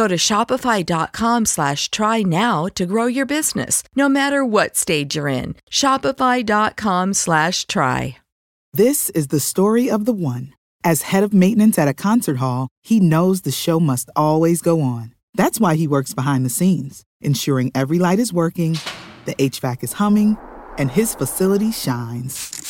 Go to shopify.com slash try now to grow your business, no matter what stage you're in. Shopify.com slash try. This is the story of the one. As head of maintenance at a concert hall, he knows the show must always go on. That's why he works behind the scenes, ensuring every light is working, the HVAC is humming, and his facility shines.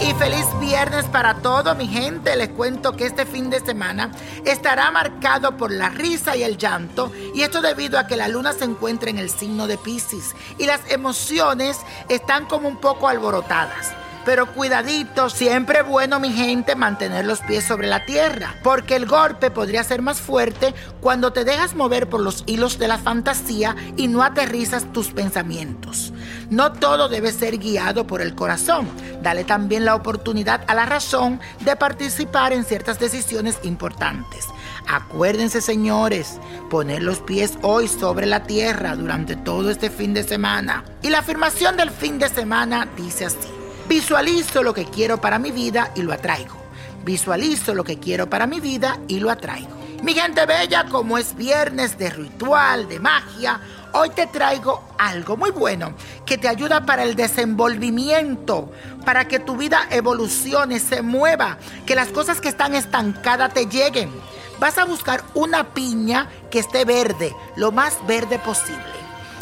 Y feliz viernes para todo mi gente. Les cuento que este fin de semana estará marcado por la risa y el llanto y esto debido a que la luna se encuentra en el signo de Pisces y las emociones están como un poco alborotadas. Pero cuidadito, siempre es bueno mi gente mantener los pies sobre la tierra, porque el golpe podría ser más fuerte cuando te dejas mover por los hilos de la fantasía y no aterrizas tus pensamientos. No todo debe ser guiado por el corazón. Dale también la oportunidad a la razón de participar en ciertas decisiones importantes. Acuérdense, señores, poner los pies hoy sobre la tierra durante todo este fin de semana. Y la afirmación del fin de semana dice así. Visualizo lo que quiero para mi vida y lo atraigo. Visualizo lo que quiero para mi vida y lo atraigo. Mi gente bella, como es viernes de ritual, de magia, hoy te traigo algo muy bueno que te ayuda para el desenvolvimiento, para que tu vida evolucione, se mueva, que las cosas que están estancadas te lleguen. Vas a buscar una piña que esté verde, lo más verde posible.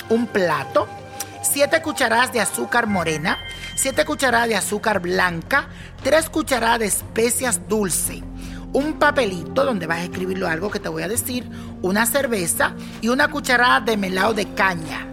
Un plato, 7 cucharadas de azúcar morena, 7 cucharadas de azúcar blanca, 3 cucharadas de especias dulce, un papelito donde vas a escribirlo algo que te voy a decir, una cerveza y una cucharada de melado de caña.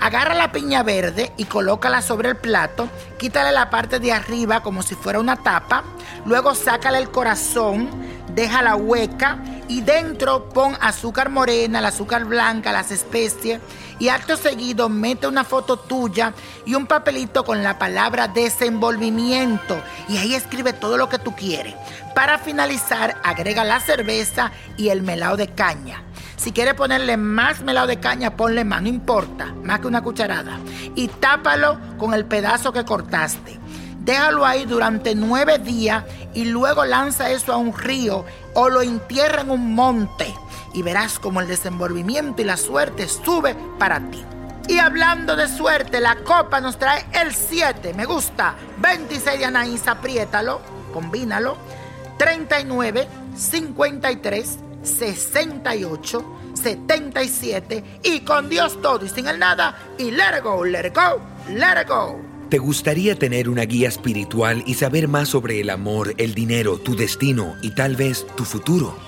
Agarra la piña verde y colócala sobre el plato, quítale la parte de arriba como si fuera una tapa, luego sácale el corazón, deja la hueca y dentro pon azúcar morena, el azúcar blanca, las especies y acto seguido mete una foto tuya y un papelito con la palabra desenvolvimiento y ahí escribe todo lo que tú quieres. Para finalizar, agrega la cerveza y el melado de caña. Si quieres ponerle más melado de caña, ponle más, no importa, más que una cucharada. Y tápalo con el pedazo que cortaste. Déjalo ahí durante nueve días y luego lanza eso a un río o lo entierra en un monte y verás como el desenvolvimiento y la suerte sube para ti. Y hablando de suerte, la copa nos trae el 7, me gusta, 26 de Anaís, apriétalo. combínalo, 39 53 68 77 y con Dios todo y sin el nada y let it go, let it go, let it go. ¿Te gustaría tener una guía espiritual y saber más sobre el amor, el dinero, tu destino y tal vez tu futuro?